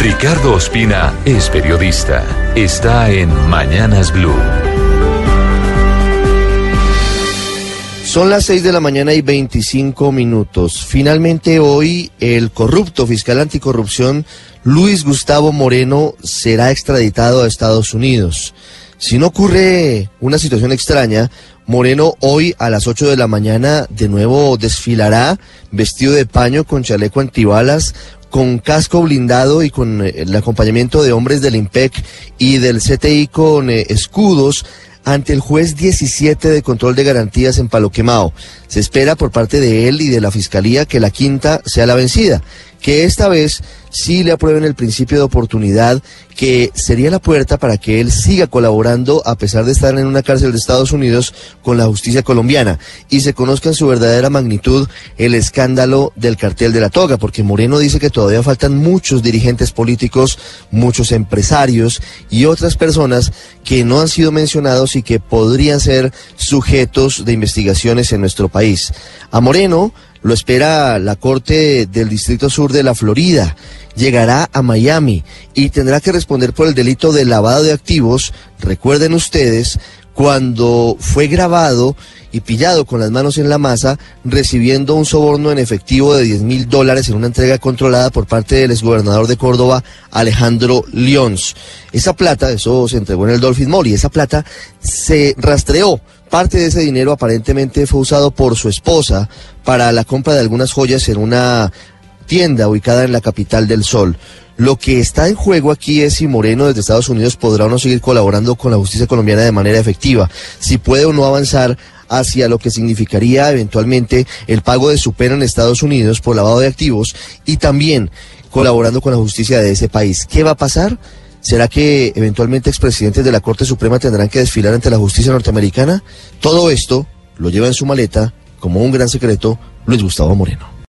Ricardo Ospina es periodista. Está en Mañanas Blue. Son las 6 de la mañana y 25 minutos. Finalmente hoy el corrupto fiscal anticorrupción Luis Gustavo Moreno será extraditado a Estados Unidos. Si no ocurre una situación extraña, Moreno hoy a las 8 de la mañana de nuevo desfilará vestido de paño con chaleco antibalas, con casco blindado y con eh, el acompañamiento de hombres del IMPEC y del CTI con eh, escudos ante el juez 17 de control de garantías en Palo Quemao. Se espera por parte de él y de la fiscalía que la quinta sea la vencida, que esta vez sí le aprueben el principio de oportunidad, que sería la puerta para que él siga colaborando a pesar de estar en una cárcel de Estados Unidos con la justicia colombiana y se conozca en su verdadera magnitud el escándalo del cartel de la toga, porque Moreno dice que todavía faltan muchos dirigentes políticos, muchos empresarios y otras personas que no han sido mencionados y que podrían ser sujetos de investigaciones en nuestro país. A Moreno lo espera la Corte del Distrito Sur de la Florida. Llegará a Miami y tendrá que responder por el delito de lavado de activos. Recuerden ustedes cuando fue grabado y pillado con las manos en la masa, recibiendo un soborno en efectivo de 10 mil dólares en una entrega controlada por parte del exgobernador de Córdoba, Alejandro Lyons. Esa plata, eso se entregó en el Dolphin Mall y esa plata se rastreó. Parte de ese dinero aparentemente fue usado por su esposa para la compra de algunas joyas en una tienda ubicada en la capital del Sol. Lo que está en juego aquí es si Moreno desde Estados Unidos podrá o no seguir colaborando con la justicia colombiana de manera efectiva, si puede o no avanzar hacia lo que significaría eventualmente el pago de su pena en Estados Unidos por lavado de activos y también colaborando con la justicia de ese país. ¿Qué va a pasar? ¿Será que eventualmente expresidentes de la Corte Suprema tendrán que desfilar ante la justicia norteamericana? Todo esto lo lleva en su maleta, como un gran secreto, Luis Gustavo Moreno.